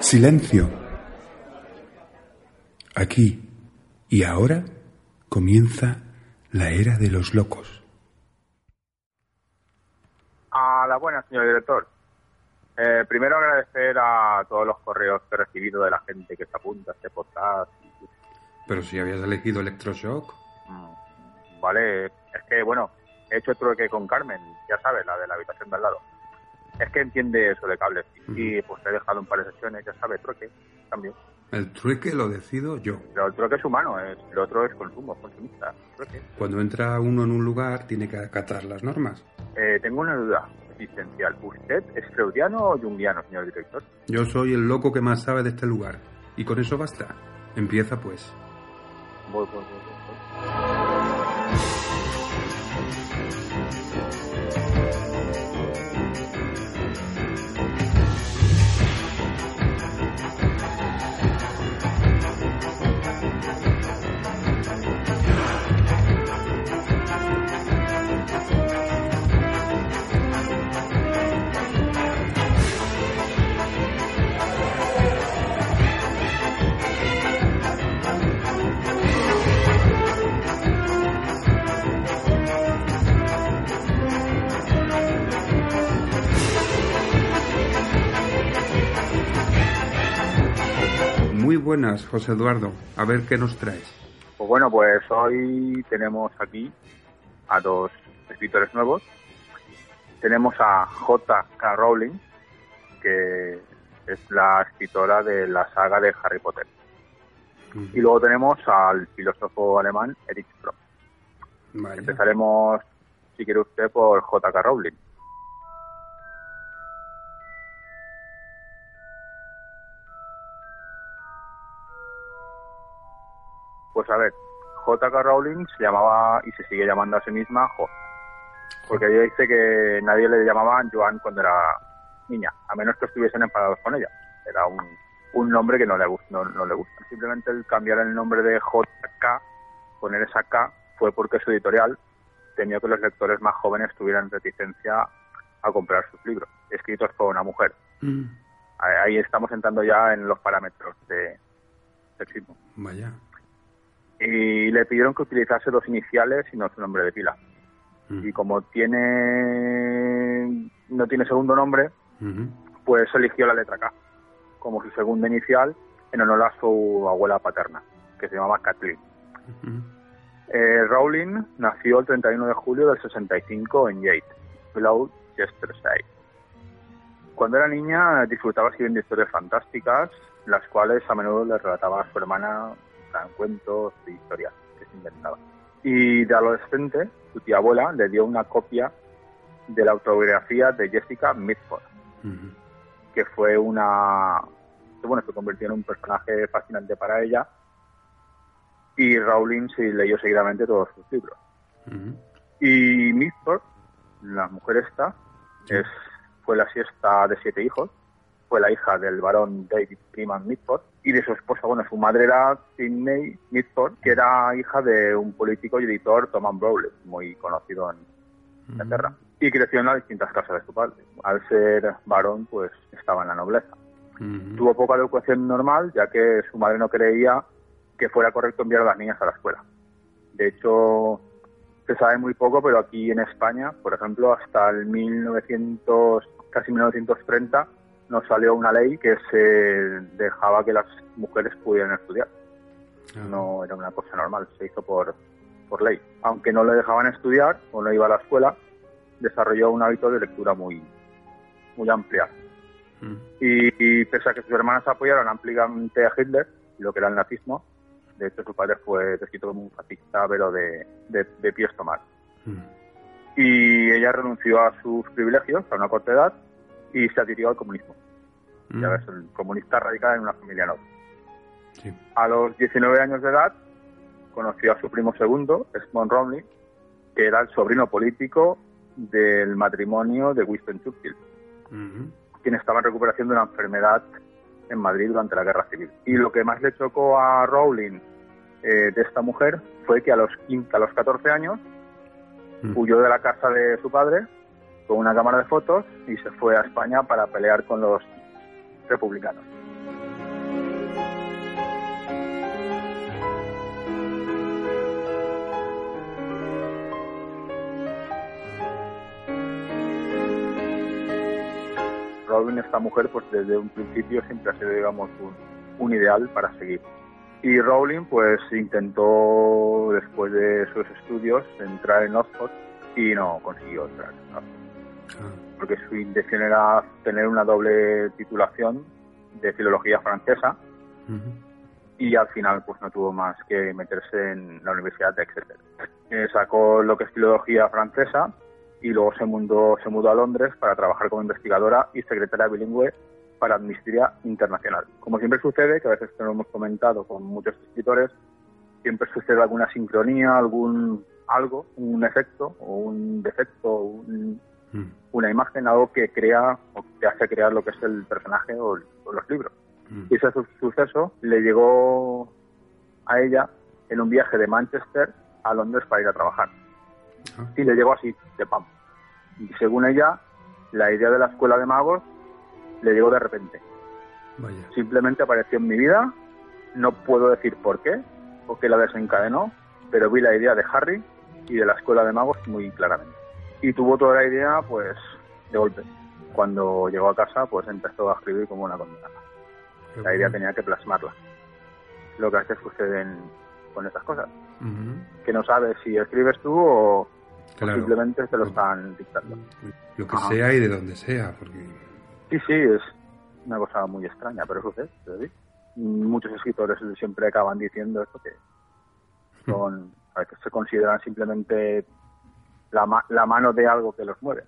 Silencio. Aquí y ahora comienza la era de los locos. A la buena, señor director. Eh, primero agradecer a todos los correos que he recibido de la gente que se apunta a este podcast. Pero si habías elegido Electroshock. Mm, vale, es que bueno, he hecho trueque con Carmen, ya sabes, la de la habitación de al lado. Es que entiende eso de cables. Y pues he dejado un par de sesiones, ya sabes, trueque también. El trueque lo decido yo. Pero el trueque es humano, es, el otro es consumo, consumista. Trueque. Cuando entra uno en un lugar, tiene que acatar las normas. Eh, tengo una duda existencial. ¿Usted es freudiano o jungiano, señor director? Yo soy el loco que más sabe de este lugar. Y con eso basta. Empieza pues. Voy, voy, voy, Muy buenas, José Eduardo. A ver qué nos traes. Pues bueno, pues hoy tenemos aquí a dos escritores nuevos. Tenemos a J.K. Rowling, que es la escritora de la saga de Harry Potter. Y luego tenemos al filósofo alemán Erich Fromm. Empezaremos, si quiere usted, por J.K. Rowling. Pues a ver, J.K. Rowling se llamaba y se sigue llamando a sí misma Jo. Porque ella dice que nadie le llamaba Joan cuando era niña, a menos que estuviesen enfadados con ella. Era un, un nombre que no le, gust- no, no le gusta. Simplemente el cambiar el nombre de J.K., poner esa K, fue porque su editorial temió que los lectores más jóvenes tuvieran reticencia a comprar sus libros, escritos por una mujer. Mm, Ahí ahí estamos entrando ya en los parámetros de sexismo. Vaya. Y le pidieron que utilizase dos iniciales y no su nombre de pila. Mm, Y como tiene no tiene segundo nombre, pues eligió la letra K como su segunda inicial en honor a su abuela paterna, que se llamaba Kathleen. Eh, Rowling nació el 31 de julio del 65 en Yate, Gloucestershire. Cuando era niña disfrutaba escribiendo historias fantásticas, las cuales a menudo le relataba a su hermana eran cuentos y historias que se inventaba. Y de adolescente, su tía abuela le dio una copia de la autobiografía de Jessica Mitford, que fue una que bueno se convirtió en un personaje fascinante para ella. Y Rowling se leyó seguidamente todos sus libros. Y Mitford la mujer esta es fue la siesta de siete hijos fue la hija del barón David Freeman Mitford y de su esposa bueno su madre era Sidney Mitford que era hija de un político y editor Thomas Browley muy conocido en Inglaterra y creció en las distintas casas de su padre al ser varón pues estaba en la nobleza. Tuvo poca educación normal, ya que su madre no creía que fuera correcto enviar a las niñas a la escuela. De hecho, se sabe muy poco, pero aquí en España, por ejemplo, hasta el 1900, casi 1930, nos salió una ley que se dejaba que las mujeres pudieran estudiar. Ah. No era una cosa normal, se hizo por, por ley. Aunque no le dejaban estudiar o no iba a la escuela, desarrolló un hábito de lectura muy, muy amplia. Mm. Y, y pese a que sus hermanas apoyaron ampliamente a Hitler lo que era el nazismo, de hecho su padre fue descrito como un fascista, pero de, de, de pies tomar. Mm. Y ella renunció a sus privilegios a una corta edad y se adhirió al comunismo. Mm. Ya ves, el comunista radical en una familia noble. Sí. A los 19 años de edad conoció a su primo segundo, Esmond Romney, que era el sobrino político del matrimonio de Winston Churchill, Ujú. quien estaba en recuperación de una enfermedad en Madrid durante la Guerra Civil. Y lo que más le chocó a Rowling eh, de esta mujer fue que a los 15, a los 14 años Mm. huyó de la casa de su padre con una cámara de fotos y se fue a España para pelear con los republicanos. Robin, esta mujer, pues desde un principio siempre ha sido, digamos, un, ideal para seguir. Y Rowling, pues intentó, después de sus estudios, entrar en Oxford y no consiguió entrar porque su intención era tener una doble titulación de filología francesa y al final pues no tuvo más que meterse en la Universidad de Exeter. Eh, sacó lo que es filología francesa y luego se mudó, se mudó a Londres para trabajar como investigadora y secretaria bilingüe para Amnistía Internacional. Como siempre sucede, que a veces lo hemos comentado con muchos escritores, siempre sucede alguna sincronía, algún algo, un efecto o un defecto, un, Mm, una imagen, algo que crea o que hace crear lo que es el personaje o, el- o los libros. mm. Y ese su- suceso le llegó a ella en un viaje de Manchester a Londres para ir a trabajar. Y le llegó así, de pam. Y según ella, la idea de la escuela de magos le llegó de repente. Vaya. Simplemente apareció en mi vida, no puedo decir por qué o qué la desencadenó, pero vi la idea de Harry y de la escuela de magos muy claramente. Y tuvo toda la idea, pues, de golpe. Cuando llegó a casa, pues empezó a escribir como una condenada. La idea tenía que plasmarla. Lo que veces suceden con estas cosas. Ujú. Que no sabes si escribes tú o, simplemente te lo están dictando. Lo que Ajá. sea y de donde sea, porque Sí, sí, es una cosa muy extraña, pero sucede. sucede. Muchos escritores siempre acaban diciendo esto que son, a veces se consideran simplemente la, la mano de algo que los mueve.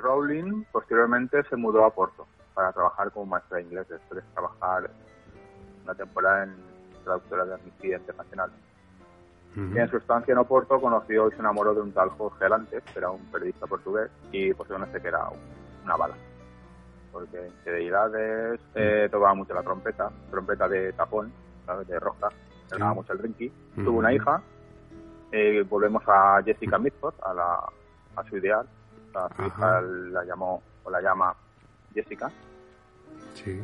Rowling posteriormente se mudó a Porto para trabajar como maestra de inglés después de trabajar una temporada en traductora de Amnistía Internacional. Y en su estancia en Oporto conoció y se enamoró de un tal Jorge Alantes, que era un periodista portugués, y posiblemente que era un- una bala. Porque en fidelidades eh, tocaba mucho la trompeta, trompeta de tapón, ¿sabes? de roja, Sí. mucho el rinky. Ujú. Tuvo una hija, eh, volvemos a Jessica Mitford, a, la, a su ideal. A su hija la llamó, o la llama Jessica. Sí.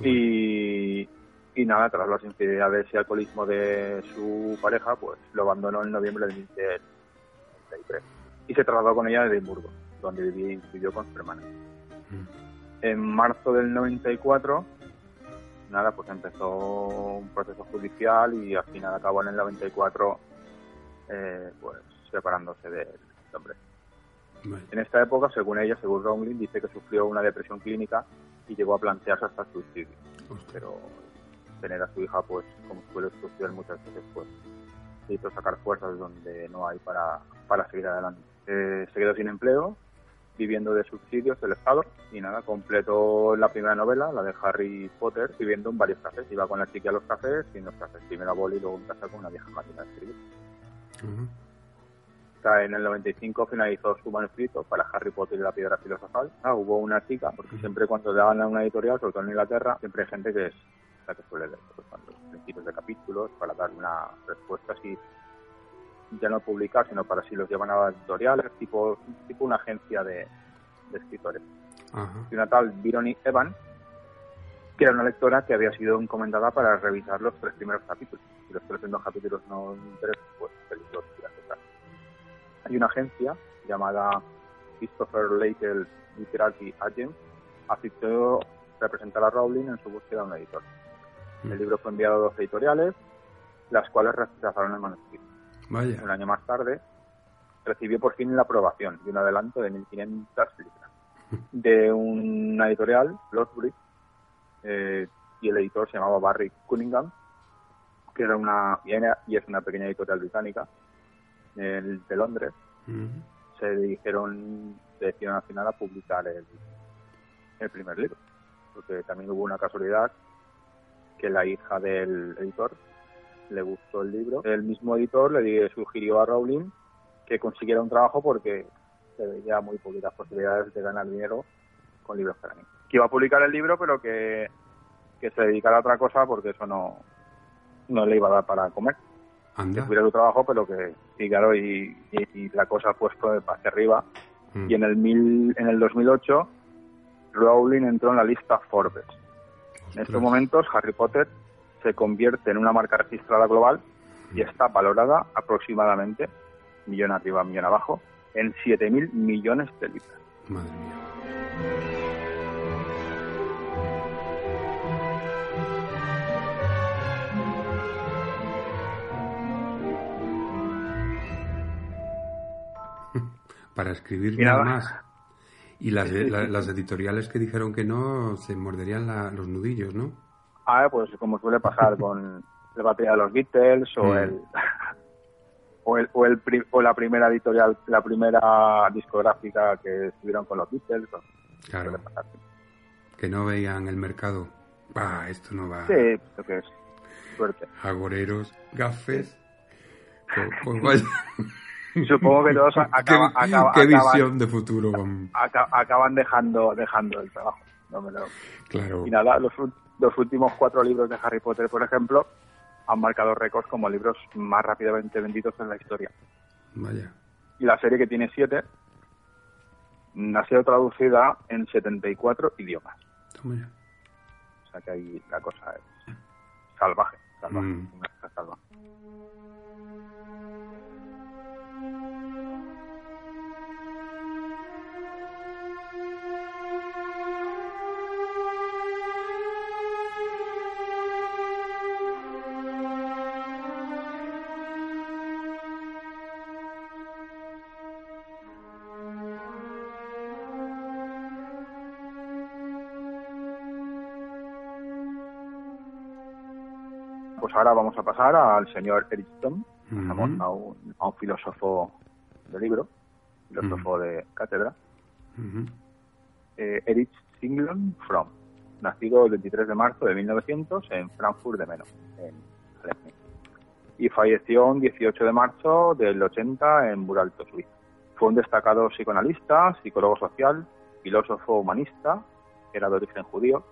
Y, y nada, tras las infidelidades y alcoholismo de su pareja, pues lo abandonó en noviembre del 1993 y se trasladó con ella a Edimburgo, donde viví- vivió con su hermana. Mm. En marzo del 94, nada, pues empezó un proceso judicial y al final acabó en el 94, eh, pues separándose del hombre. En esta época, según ella, según Rowling, dice que sufrió una depresión clínica y llegó a plantearse hasta el suicidio. Hostia. Pero tener a su hija, pues, como suele suceder muchas veces, pues, necesito sacar fuerzas donde no hay para, para seguir adelante. Eh, se quedó sin empleo, viviendo de subsidios del Estado, y nada, completó la primera novela, la de Harry Potter, viviendo en varios cafés. Iba con la chica a los cafés, y en los cafés primero a boli y luego en casa con una vieja máquina de escribir. Ujú. Hasta en el 95 finalizó su manuscrito para Harry Potter y la piedra filosofal. Ah, hubo una chica, porque siempre cuando daban a una editorial, sobre todo en Inglaterra, siempre hay gente que es la que suele leer pues, los principios de capítulos para dar una respuesta así, ya no publicar, sino para si los llevan a editoriales, tipo, tipo una agencia de, de escritores. Ajá. Y una tal Vironi Evan, que era una lectora que había sido encomendada para revisar los tres primeros capítulos. Si los tres primeros capítulos no interesan, pues el Hay una agencia llamada Christopher Latel Literary Agent, aceptó representar a Rowling en su búsqueda de un editor. Mm. El libro fue enviado a dos editoriales, las cuales rechazaron el manuscrito. Vaya. Un año más tarde, recibió por fin la aprobación de un adelanto de 1.500 libras de una editorial, Bloodbury, eh, y el editor se llamaba Barry Cunningham, que era una y es una pequeña editorial británica el, de Londres. Se dijeron, se decidieron al final a publicar el, el primer libro, porque también hubo una casualidad que la hija del editor le gustó el libro. El mismo editor le sugirió a Rowling que consiguiera un trabajo porque se veía muy poquitas posibilidades de ganar dinero con libros para mí. Que iba a publicar el libro, pero que, que se dedicara a otra cosa porque eso no, no le iba a dar para comer. Que tuviera su trabajo, pero que, y claro, y, la cosa ha puesto hacia arriba. Mm. Y en el, mil, en el 2008, Rowling entró en la lista Forbes. En estos momentos, Harry Potter se convierte en una marca registrada global y mm. está valorada aproximadamente, millón arriba, millón abajo, en 7.000 millones de libras. Madre mía. Para escribir nada más. Y las, las editoriales que dijeron que no se morderían los nudillos, ¿no? Ah, pues como suele pasar con el batería de los Beatles o mm. el o, el, o, el, o la primera editorial, la primera discográfica que estuvieron con los Beatles. claro. Que no veían el mercado. Ah, esto no va. Sí, esto que es suerte. Agoreros, gafes. Pues Supongo que todos acaban, ¿Qué, visión de futuro acaban dejando dejando el trabajo. No me lo... Claro. Y nada, los, los últimos cuatro libros de Harry Potter, por ejemplo, han marcado récords como libros más rápidamente vendidos en la historia. Vaya. Y la serie que tiene siete ha sido traducida en 74 idiomas. Vaya. O sea que ahí la cosa es salvaje, salvaje, mm. salvaje. Ahora vamos a pasar al señor Erich Stone, a, un, filósofo de libro, filósofo de cátedra, eh, Erich Singlon Fromm, nacido el 23 de marzo de 1900 en Frankfurt de Meno, en Alemania, y falleció el 18 de marzo del 80 en Buralto, Suiza. Fue un destacado psicoanalista, psicólogo social, filósofo humanista, era de origen judío,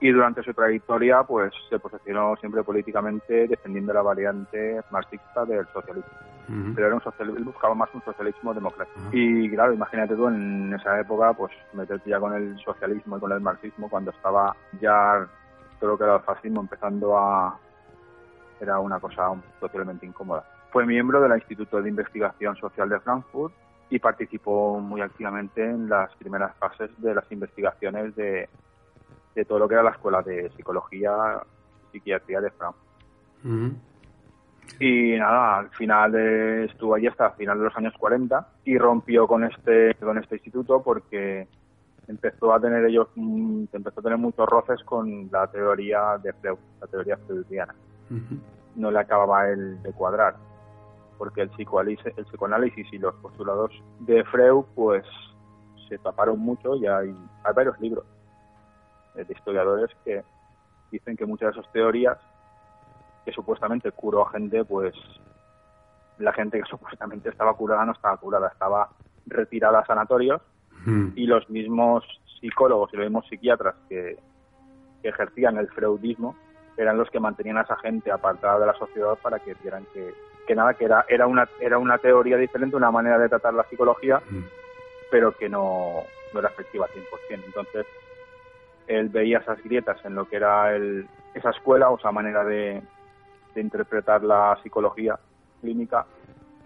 y durante su trayectoria pues se posicionó siempre políticamente defendiendo la variante marxista del socialismo. Pero era un socialismo, buscaba más un socialismo democrático. Y claro, imagínate tú en esa época, pues meterte ya con el socialismo y con el marxismo cuando estaba ya todo lo que era el fascismo empezando a... era una cosa totalmente incómoda. Fue miembro del Instituto de Investigación Social de Frankfurt y participó muy activamente en las primeras fases de las investigaciones de, de todo lo que era la escuela de psicología psiquiatría de Frankfurt. Y nada, al final estuvo allí hasta el final de los años 40 y rompió con este con este instituto porque empezó a tener ellos mm, empezó a tener muchos roces con la teoría de Freud, la teoría freudiana. No le acababa el de cuadrar porque el psicoanálisis, el psicoanálisis y los postulados de Freud pues se taparon mucho y hay varios libros de historiadores que dicen que muchas de esas teorías que supuestamente curó a gente, pues la gente que supuestamente estaba curada no estaba curada, estaba retirada a sanatorios hmm. y los mismos psicólogos y los mismos psiquiatras que, ejercían el freudismo eran los que mantenían a esa gente apartada de la sociedad para que vieran que, que nada, que era, era, una, era una teoría diferente, una manera de tratar la psicología, hmm. pero que no, no era efectiva al 100%. Entonces, él veía esas grietas en lo que era el, esa escuela o esa manera de, interpretar la psicología clínica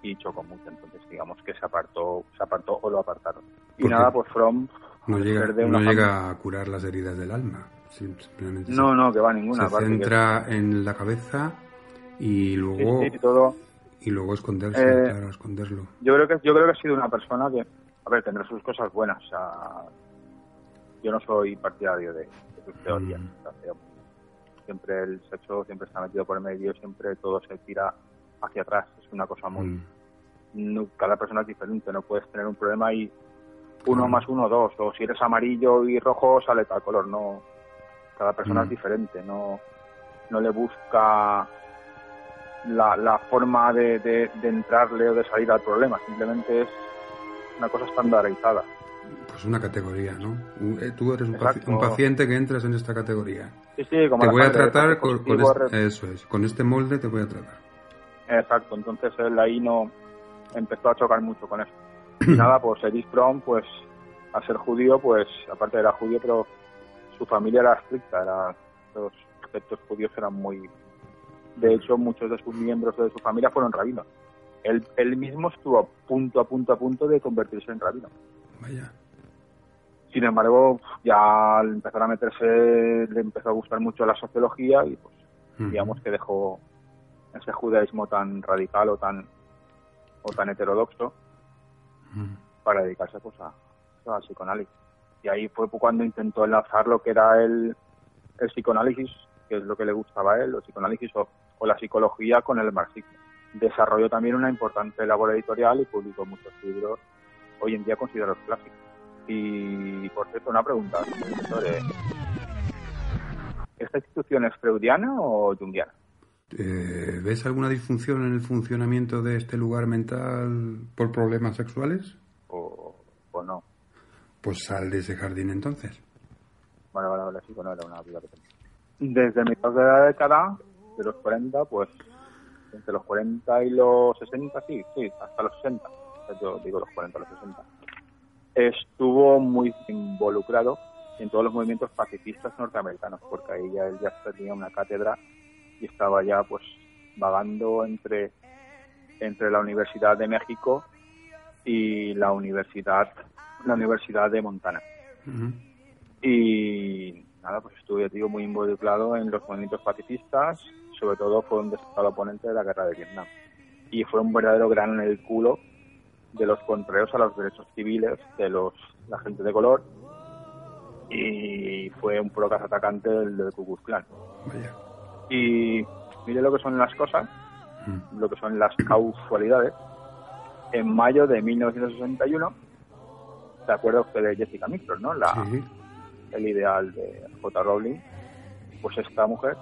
y chocó mucho. Entonces, digamos que se apartó, se apartó o lo apartaron. Y nada, pues From no llega, no llega a curar las heridas del alma. Simplemente no, no, que va a ninguna. Se centra en la cabeza y luego todo. Y luego esconderse, eh, esconderlo. Yo creo que yo creo que ha sido una persona que, a ver, tendrá sus cosas buenas. O sea, yo no soy partidario de, sus teorías. Mm. siempre el sexo siempre está metido por medio, siempre todo se tira hacia atrás. Es una cosa muy... Mm. cada persona es diferente, no puedes tener un problema y uno más uno, dos, o si eres amarillo y rojo, sale tal color, no. Cada persona es mm. diferente, no, no le busca la, la forma de, de, entrarle o de salir al problema, simplemente es una cosa estandarizada. Pues una categoría, ¿no? Eh, tú eres un, paciente que entras en esta categoría. Sí, sí, como te voy a tratar con, este, eso es, con este molde te voy a tratar. Exacto, entonces él ahí no empezó a chocar mucho con eso. nada, pues Edith Brown, pues a ser judío, pues aparte era judío, pero su familia era estricta, era, los aspectos judíos eran muy... De hecho, muchos de sus miembros de su familia fueron rabinos. Él, él mismo estuvo a punto, a punto, a punto de convertirse en rabino. Vaya. Sin embargo, ya al empezar a meterse, le empezó a gustar mucho la sociología y pues digamos que dejó ese judaísmo tan radical o tan o tan heterodoxo para dedicarse pues a, al psicoanálisis. Y ahí fue cuando intentó enlazar lo que era el, el psicoanálisis, que es lo que le gustaba a él, el psicoanálisis o, la psicología con el marxismo. Desarrolló también una importante labor editorial y publicó muchos libros, hoy en día considerados clásicos. Y, por cierto, una pregunta, ¿Esta institución es freudiana o junguiana? Eh, ¿Ves alguna disfunción en el funcionamiento de este lugar mental por problemas sexuales? O, o no. Pues sal de ese jardín entonces. Bueno, vale, vale, sí, bueno, era una vida que tenía. Desde mitad de la década, de los 40, pues entre los 40 y los 60, sí, sí, hasta los 60. Yo digo los 40 a los 60. Estuvo muy involucrado en todos los movimientos pacifistas norteamericanos, porque ahí ya él ya tenía una cátedra y estaba ya pues vagando entre, entre la Universidad de México y la Universidad, la Universidad de Montana. Y nada, pues estuve digo, muy involucrado en los movimientos pacifistas, sobre todo fue un destacado oponente de la guerra de Vietnam. Y fue un verdadero gran en el culo de los contrarios a los derechos civiles de los la gente de color y fue un procas atacante del, del Ku Klux Klan. Y mire lo que son las cosas, mm. lo que son las causalidades. En mayo de 1961, ¿se acuerda usted de Jessica Mitchell, no? La, El ideal de J. Rowling. Pues esta mujer,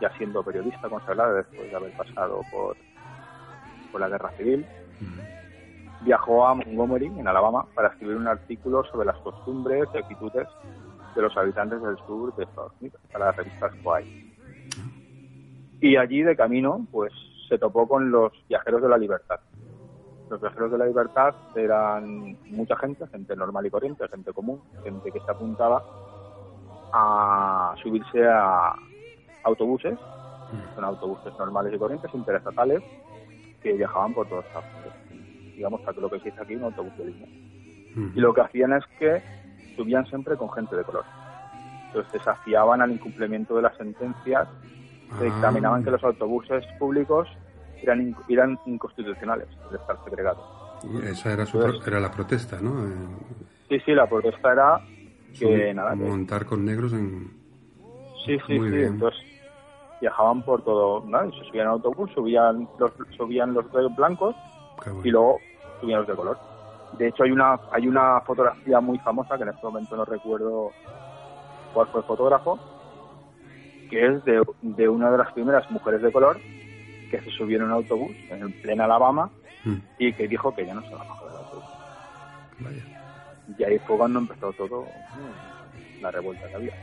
ya siendo periodista consagrada después de haber pasado por, por la guerra civil, mm. Viajó a Montgomery, en Alabama, para escribir un artículo sobre las costumbres y actitudes de los habitantes del sur de Estados Unidos, para la revista Squire. Y allí de camino, pues se topó con los viajeros de la libertad. Los viajeros de la libertad eran mucha gente, gente normal y corriente, gente común, gente que se apuntaba a subirse a autobuses, son autobuses normales y corrientes, interestatales, que viajaban por todos Estados Unidos. Digamos que lo que se dice aquí un autobús de línea. Y lo que hacían es que subían siempre con gente de color. Entonces desafiaban al incumplimiento de las sentencias se dictaminaban que los autobuses públicos eran, eran inconstitucionales de estar segregados. esa era, su, era la protesta, ¿no? Eh, sí, sí, la protesta era que nada. Montar con negros en. Sí, sí, sí. Entonces viajaban por todo, ¿no? se subían al autobús, subían los, subían los blancos y luego subían los de color. De hecho, hay una, hay una fotografía muy famosa que en este momento no recuerdo cuál fue el fotógrafo, que es de, de, una de las primeras mujeres de color que se subió en un autobús en plena Alabama hmm. y que dijo que ya no se va a bajar del autobús. Y ahí fue cuando empezó todo la revuelta que había.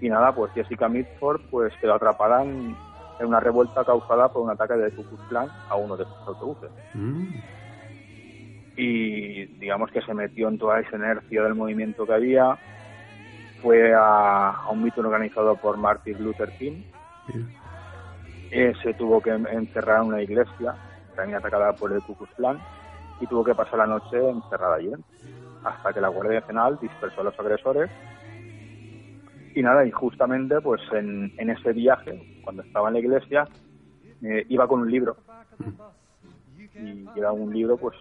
Y nada, pues Jessica Mitford pues quedó atrapada en, una revuelta causada por un ataque de Ku Klan a uno de sus autobuses. Hmm. Y digamos que se metió en toda esa inercia del movimiento que había, fue a, un mito organizado por Martin Luther King. Eh, se tuvo que encerrar en una iglesia, también atacada por el Ku y tuvo que pasar la noche encerrada allí, hasta que la Guardia Nacional dispersó a los agresores. Y nada, y justamente pues en, ese viaje, cuando estaba en la iglesia, eh, iba con un libro. Y era un libro pues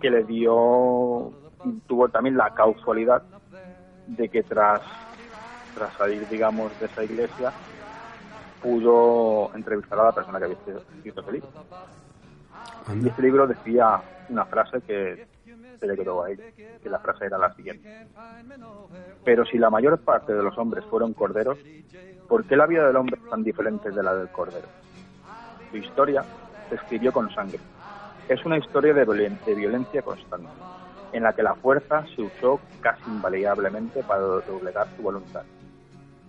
que le dio tuvo también la causalidad de que tras tras salir digamos de esa iglesia pudo entrevistar a la persona que había escrito ese libro. Y este libro decía una frase que él, que la frase era la siguiente. Pero si la mayor parte de los hombres fueron corderos, ¿por qué la vida del hombre es tan diferente de la del cordero? Su historia se escribió con sangre. Es una historia de, violencia constante, en la que la fuerza se usó casi invariablemente para doblegar su voluntad.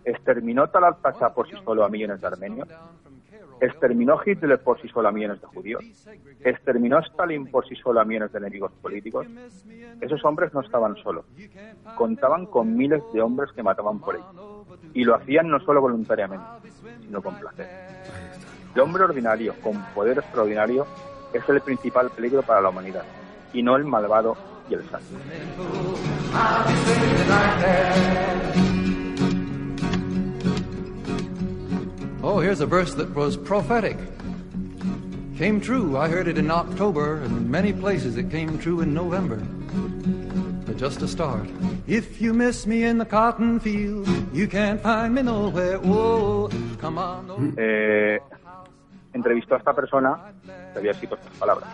¿Exterminó Talalpacha por sí solo a millones de armenios? ¿Exterminó Hitler por sí solo a millones de judíos? ¿Exterminó Stalin por sí solo a millones de enemigos políticos? Esos hombres no estaban solos. Contaban con miles de hombres que mataban por ellos. Y lo hacían no solo voluntariamente, sino con placer. El hombre ordinario, con poder extraordinario, es el principal peligro para la humanidad, y no el malvado y el santo. Here's a verse that was prophetic. Came true. I heard it in October, and in many places it came true in November. But just a start. If you miss me in the cotton field, you can't find me nowhere. Oh, come on. Eh, entrevistó a esta persona que había escrito estas palabras,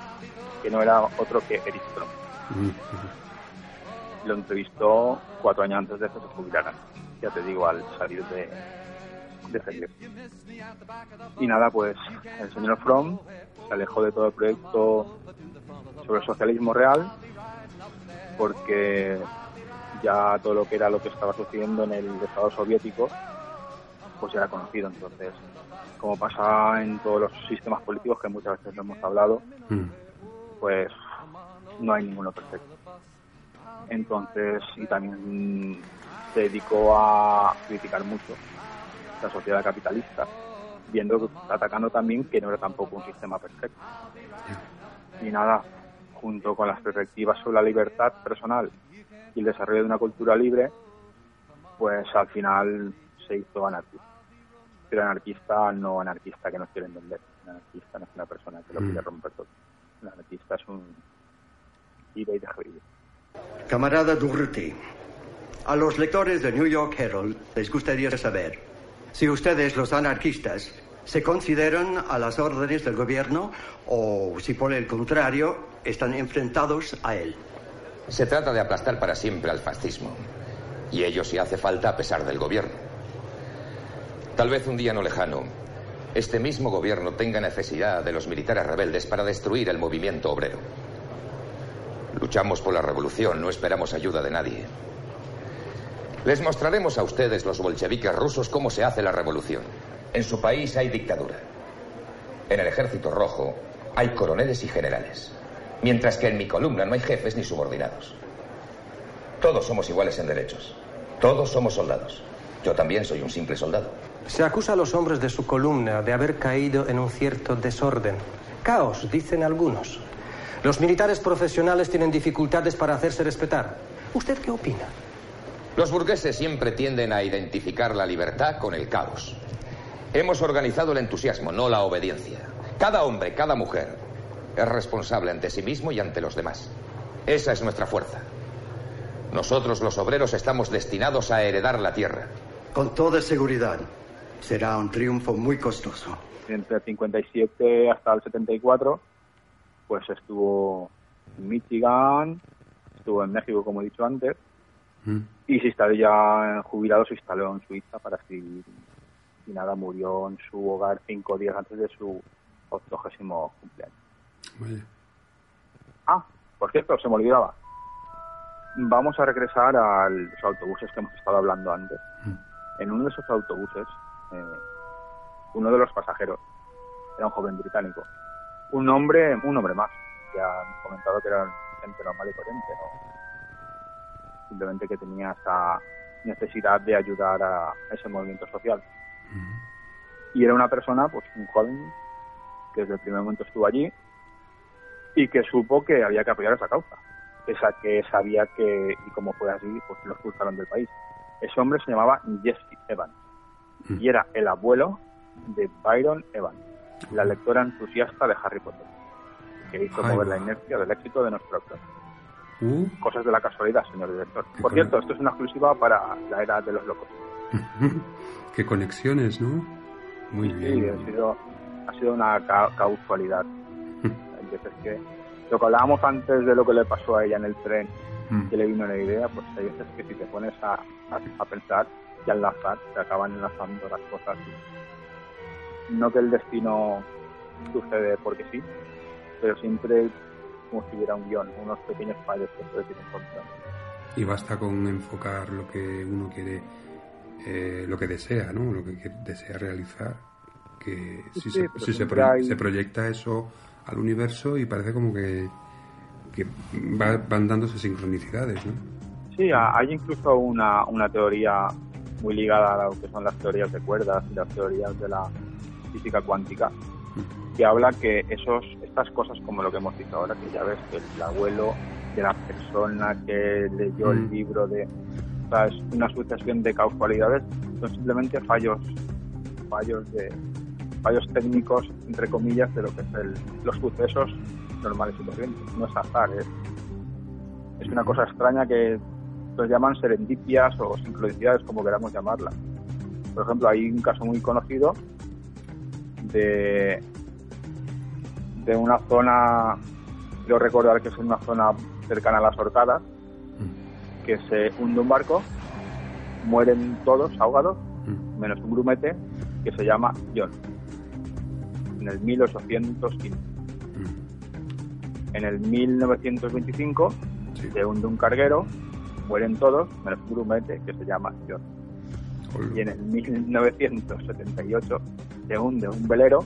que no era otro que Eric Trump. Lo entrevistó cuatro años antes de que se jubilaran. Ya te digo, al salir de, de Y nada, pues el señor Fromm se alejó de todo el proyecto sobre el socialismo real porque ya todo lo que era lo que estaba sucediendo en el Estado soviético pues ya era conocido. Entonces como pasa en todos los sistemas políticos que muchas veces hemos hablado mm. pues no hay ninguno perfecto. Entonces y también se dedicó a criticar mucho la sociedad capitalista, viendo atacando también que no era tampoco un sistema perfecto. Y nada, junto con las perspectivas sobre la libertad personal y el desarrollo de una cultura libre, pues al final se hizo anarquista. Pero anarquista no anarquista que nos quieren vender. anarquista no es una persona que lo quiere mm. romper todo. Un anarquista es un vive y deja vivir. Camarada Durruti, a los lectores de New York Herald les gustaría saber si ustedes, los anarquistas, se consideran a las órdenes del gobierno o si por el contrario están enfrentados a él. Se trata de aplastar para siempre al fascismo. Y ello si hace falta a pesar del gobierno. Tal vez un día no lejano, este mismo gobierno tenga necesidad de los militares rebeldes para destruir el movimiento obrero. Luchamos por la revolución, no esperamos ayuda de nadie. Les mostraremos a ustedes, los bolcheviques rusos, cómo se hace la revolución. En su país hay dictadura. En el ejército rojo hay coroneles y generales. Mientras que en mi columna no hay jefes ni subordinados. Todos somos iguales en derechos. Todos somos soldados. Yo también soy un simple soldado. Se acusa a los hombres de su columna de haber caído en un cierto desorden. Caos, dicen algunos. Los militares profesionales tienen dificultades para hacerse respetar. ¿Usted qué opina? Los burgueses siempre tienden a identificar la libertad con el caos. Hemos organizado el entusiasmo, no la obediencia. Cada hombre, cada mujer es responsable ante sí mismo y ante los demás. Esa es nuestra fuerza. Nosotros los obreros estamos destinados a heredar la tierra. Con toda seguridad. Será un triunfo muy costoso. Entre el 57 hasta el 74, pues estuvo en Michigan, estuvo en México, como he dicho antes, y se instaló ya jubilado, se instaló en Suiza para escribir. Y nada, murió en su hogar cinco días antes de su octogésimo cumpleaños. Ah, por cierto, se me olvidaba. Vamos a regresar a los autobuses que hemos estado hablando antes. En uno de esos autobuses, eh, uno de los pasajeros era un joven británico. Un hombre, un hombre más. Ya han comentado que era gente normal y corriente, ¿no? Simplemente que tenía esa necesidad de ayudar a ese movimiento social. Y era una persona, pues un joven, que desde el primer momento estuvo allí y que supo que había que apoyar esa causa, esa que sabía que, y como fue así, pues lo expulsaron del país. Ese hombre se llamaba Jesse Evans y era el abuelo de Byron Evans, la lectora entusiasta de Harry Potter. que hizo mover la inercia del éxito de nuestro actor. Uh. Cosas de la casualidad, señor director. Por cierto, esto es una exclusiva para la era de los locos. Qué conexiones, ¿no? Muy bien. Sí, ha sido, ha sido una causalidad. que lo que hablábamos antes de lo que le pasó a ella en el tren, mm. que le vino la idea, pues hay veces que si te pones a, a, pensar y a enlazar, te acaban enlazando las cosas. No que el destino sucede porque sí, pero siempre como si hubiera un guion, unos pequeños fallos que puedes ir encontrando. Y basta con enfocar lo que uno quiere, eh, lo que desea, ¿no? Lo que desea realizar. Que si, se, si se, proyecta eso al universo y parece como que, que van dándose sincronicidades, ¿no? Sí, hay incluso una, una teoría muy ligada a lo que son las teorías de cuerdas y las teorías de la física cuántica, que habla que esos, estas cosas como lo que hemos dicho ahora, que ya ves que el abuelo de la persona que leyó el mm. libro de o sea, es una sucesión de causalidades, son simplemente fallos, fallos de fallos técnicos entre comillas de lo que es el, los sucesos normales y corrientes. No es azar, es, es una cosa extraña que los llaman serendipias o sincronicidades, como queramos llamarla. Por ejemplo, hay un caso muy conocido de de una zona, quiero recordar que es una zona cercana a las Horcadas, mm. que se hunde un barco, mueren todos ahogados, mm. menos un grumete que se llama John, en el 1815. Mm. En el 1925 se hunde un carguero, mueren todos, menos un grumete que se llama John. Y en el 1978 se hunde un velero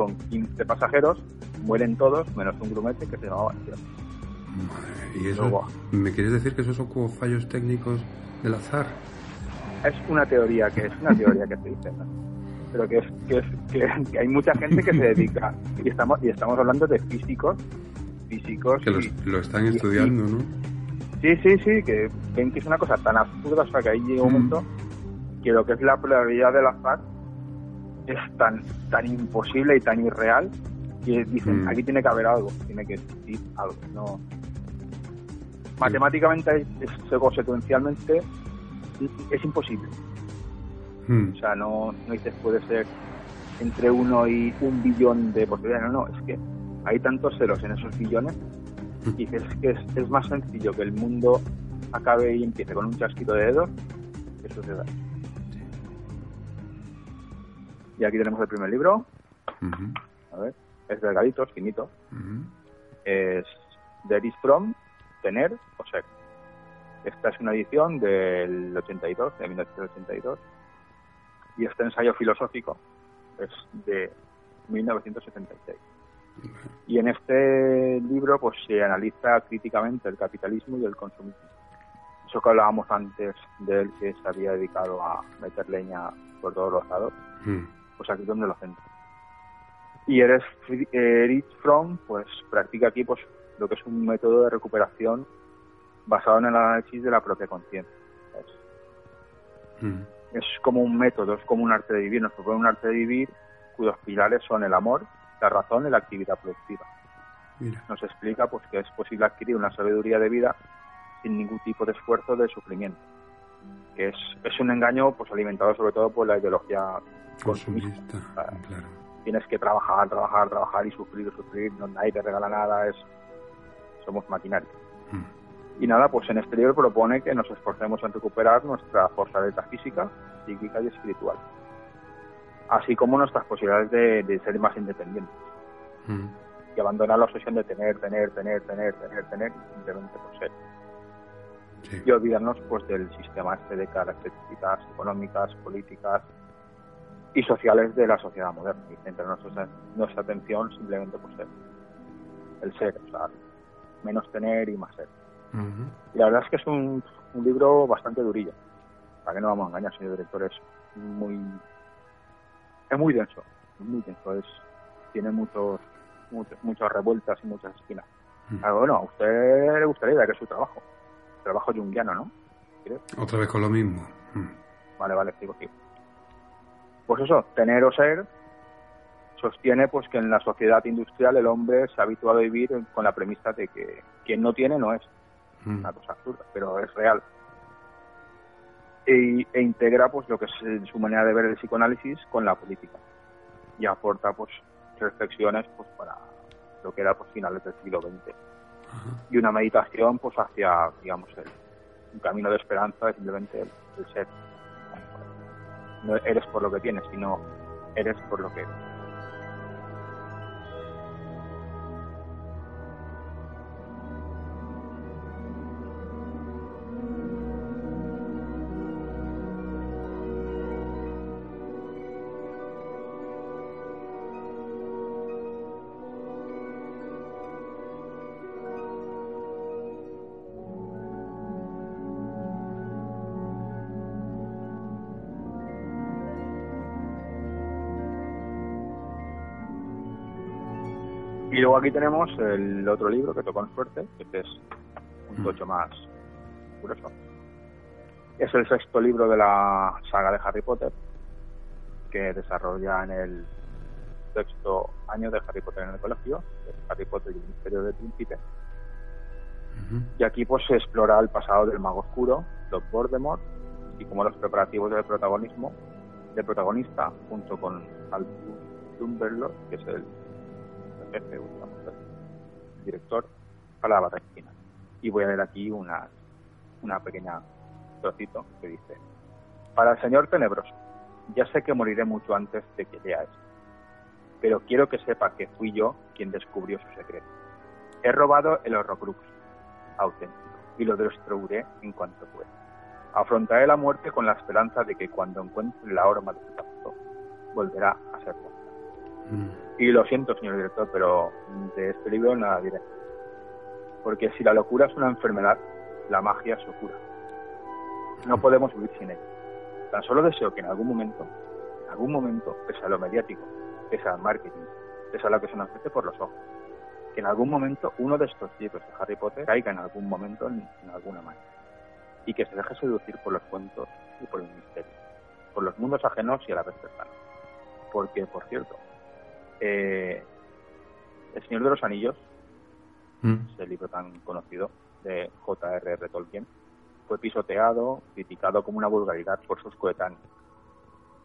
con 15 pasajeros, mueren todos, menos un grumete que se llamaba ¿Y eso, me quieres decir que esos son como fallos técnicos del azar? Es una teoría que es una teoría que se dice, pero que, es, que, hay mucha gente que se dedica y estamos y estamos hablando de físicos, físicos que lo están estudiando, ¿no? Sí, sí, sí, que ven que es una cosa tan absurda, o sea, que ahí llega un momento que lo que es la probabilidad del azar es tan, tan imposible y tan irreal que dicen, mm. aquí tiene que haber algo, tiene que existir algo. No. Matemáticamente, es, secuencialmente, es imposible. Mm. O sea, no, no dices puede ser entre uno y un billón de posibilidades. No, no, es que hay tantos ceros en esos billones mm. y dices que es, es más sencillo que el mundo acabe y empiece con un chasquito de dedos que suceda. Y aquí tenemos el primer libro. A ver, es delgadito, es finito. Es de From, Tener o Ser. Esta es una edición del 82, de 1982. Y este ensayo filosófico es de 1976. Y en este libro pues se analiza críticamente el capitalismo y el consumismo. Eso que hablábamos antes de él que se había dedicado a meter leña por todos los lados pues aquí es donde lo centro. Y eres Erich Fromm, pues practica aquí pues lo que es un método de recuperación basado en el análisis de la propia conciencia. Mm. Es como un método, es como un arte de vivir. Nos propone un arte de vivir cuyos pilares son el amor, la razón y la actividad productiva. Nos explica pues que es posible adquirir una sabiduría de vida sin ningún tipo de esfuerzo de sufrimiento. Que es, es un engaño pues alimentado sobre todo por la ideología consumista. Tienes que trabajar, trabajar, trabajar y sufrir, sufrir, no nadie te regala nada, es somos maquinaria. Hmm. Y nada, pues en exterior propone que nos esforcemos en recuperar nuestra fortaleza física, psíquica y espiritual, así como nuestras posibilidades de, ser más independientes. Hmm. Y abandonar la obsesión de tener, tener, tener, tener, tener, tener, simplemente por ser. Y olvidarnos pues del sistema este de características económicas, políticas, y sociales de la sociedad moderna y centrar nuestra, nuestra atención simplemente por ser el ser, o sea, menos tener y más ser. Y la verdad es que es un, un, libro bastante durillo, para que no vamos a engañar, señor director, es muy es muy denso, es muy denso, es, tiene muchos, muchas revueltas y muchas esquinas. bueno, a usted le gustaría que es su trabajo, trabajo junguiano, ¿no? Otra vez con lo mismo. Vale, vale, sigo, sigo pues eso, tener o ser sostiene pues que en la sociedad industrial el hombre se ha habituado a vivir con la premisa de que quien no tiene no es. Mm. Una cosa absurda, pero es real. E, e, integra pues lo que es su manera de ver el psicoanálisis con la política y aporta pues reflexiones pues para lo que era pues finales del siglo XX y una meditación pues hacia digamos el, un camino de esperanza es simplemente el ser no eres por lo que tienes sino eres por lo que eres aquí tenemos el otro libro que tocó en suerte, que es un mm. tocho más curioso. Es el sexto libro de la saga de Harry Potter, que desarrolla en el sexto año de Harry Potter en el colegio, Harry Potter y el Misterio del Príncipe. Y aquí pues se explora el pasado del mago oscuro, Lord Voldemort, y como los preparativos del protagonismo, del protagonista, junto con Albus Dumbledore, que es el jefe, director, para la batalla. Y voy a leer aquí una, una pequeña trocito que dice, para el señor tenebroso, ya sé que moriré mucho antes de que lea esto, pero quiero que sepa que fui yo quien descubrió su secreto. He robado el Horrocrux auténtico y lo destruiré en cuanto pueda. Afrontaré la muerte con la esperanza de que cuando encuentre la horma de su pacto, volverá a ser y lo siento, señor director, pero de este libro nada diré. Porque si la locura es una enfermedad, la magia es su cura. No podemos vivir sin ella. Tan solo deseo que en algún momento, en algún momento, pese a lo mediático, pese al marketing, pese a lo que se nos ofrece por los ojos, que en algún momento uno de estos libros de Harry Potter caiga en algún momento en, alguna manera y que se deje seducir por los cuentos y por el misterio, por los mundos ajenos y a la vez cercanos. Porque, por cierto, eh, El Señor de los Anillos, mm. ese libro tan conocido de J.R.R. Tolkien, fue pisoteado, criticado como una vulgaridad por sus coetáneos,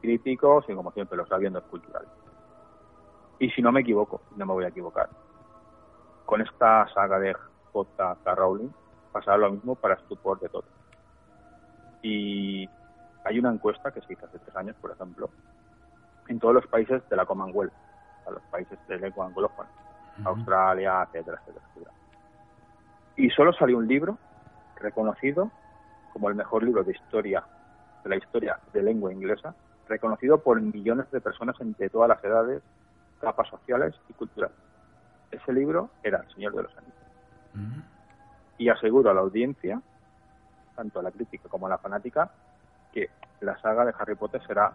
críticos y como siempre los sabiendos culturales. Y si no me equivoco, no me voy a equivocar, con esta saga de J.K. Rowling pasará lo mismo para estupor de todos. Y hay una encuesta que se hizo hace tres años, por ejemplo, en todos los países de la Commonwealth, a los países de lengua anglófona, Australia, etcétera, etcétera, Y solo salió un libro reconocido como el mejor libro de historia, de la historia de lengua inglesa, reconocido por millones de personas entre todas las edades, capas sociales y culturales. Ese libro era El Señor de los Anillos. Y aseguro a la audiencia, tanto a la crítica como a la fanática, que la saga de Harry Potter será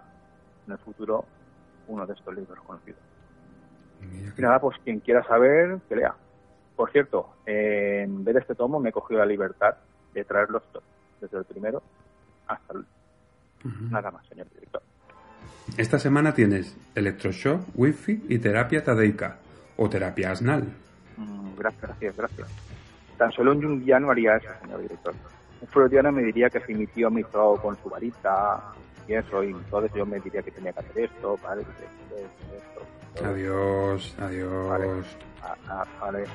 en el futuro uno de estos libros conocidos. Y nada, pues quien quiera saber, que lea. Por cierto, en ver este tomo me he cogido la libertad de traerlos todos, desde el primero hasta el último. Nada más, señor director. Esta semana tienes electroshock, wifi y terapia tadeica o terapia asnal. Mm, gracias, gracias, gracias. Tan solo un jungiano haría eso, señor director. Un freudiano me diría que si mi tío me hizo con su varita y eso, y entonces yo me diría que tenía que hacer esto, ¿vale? esto, Adiós, adiós. Vale. Vale.